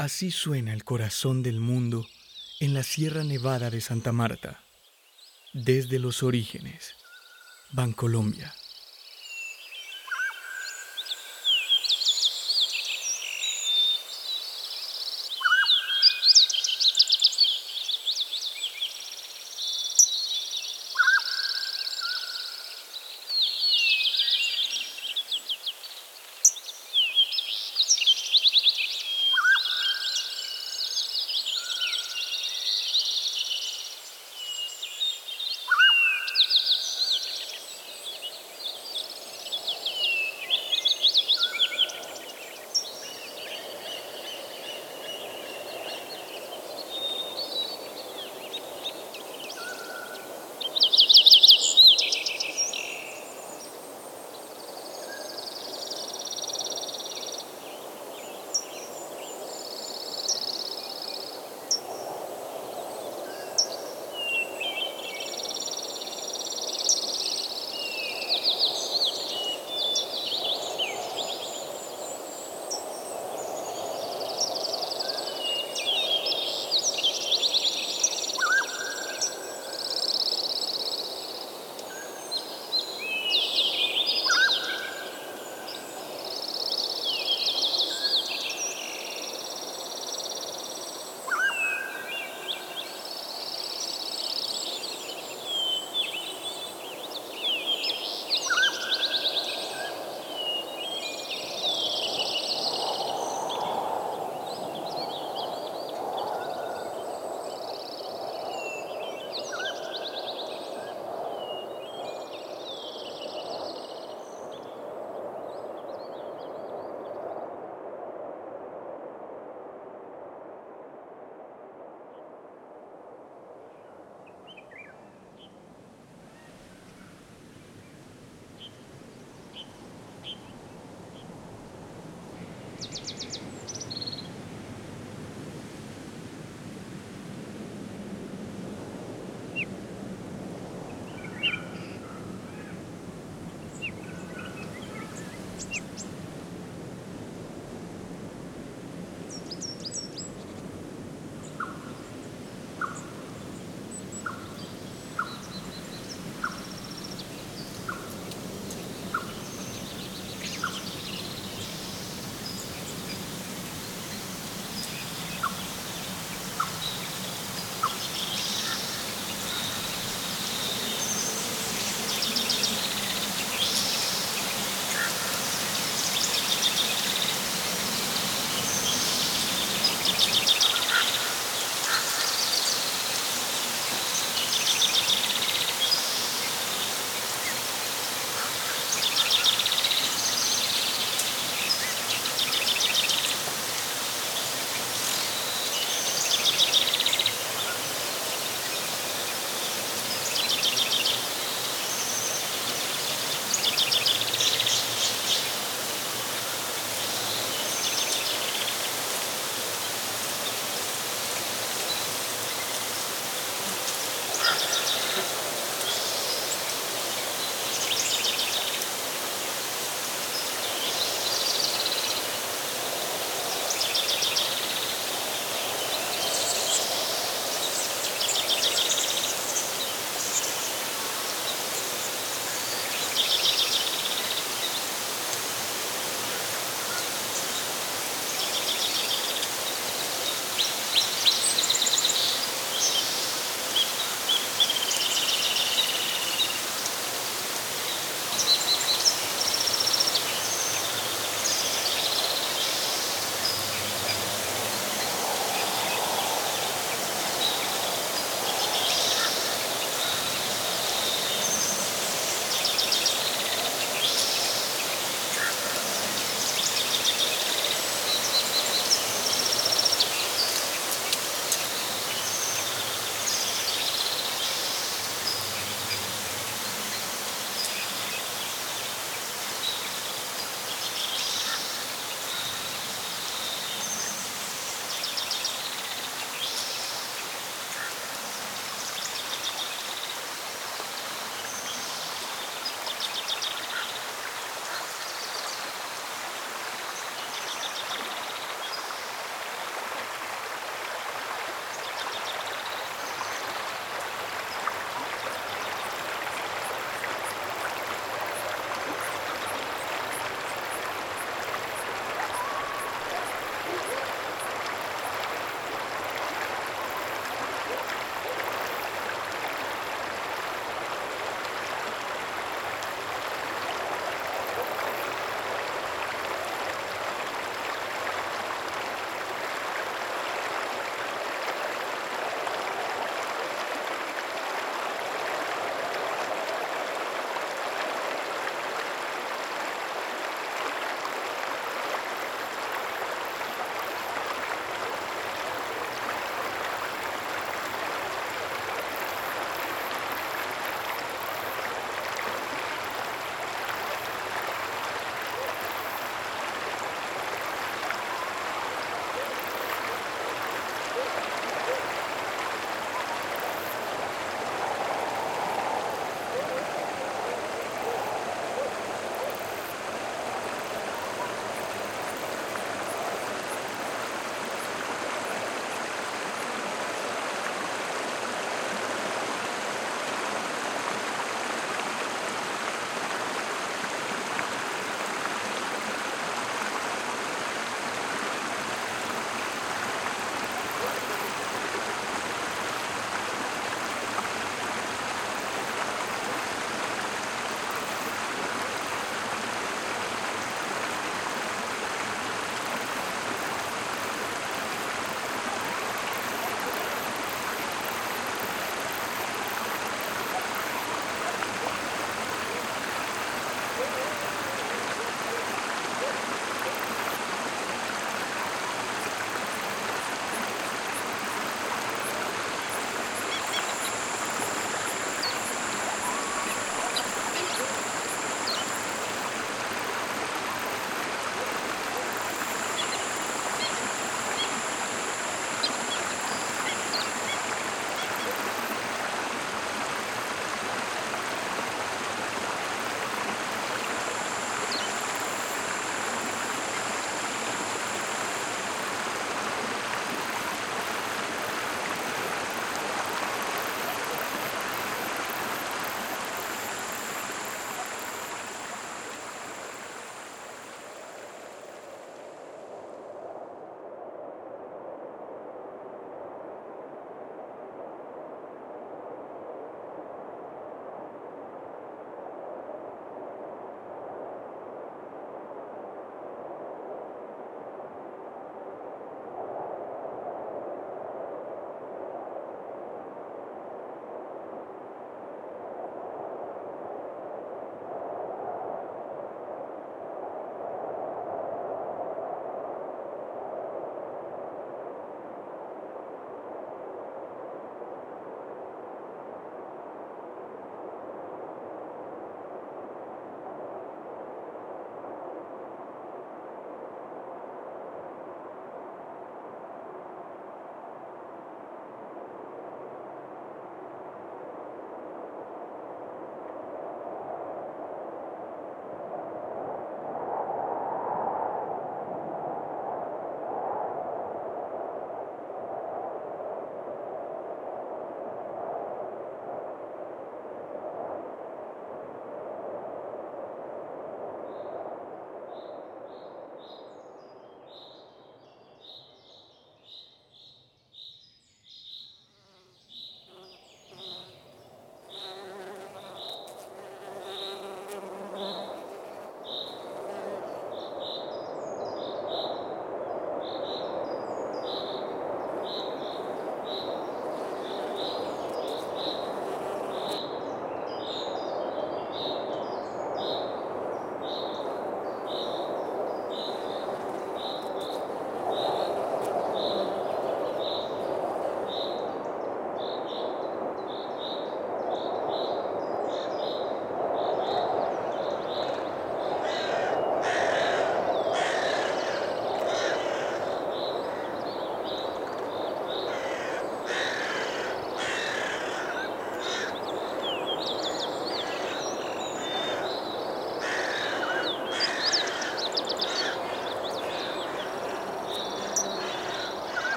Así suena el corazón del mundo en la Sierra Nevada de Santa Marta, desde los orígenes, Bancolombia.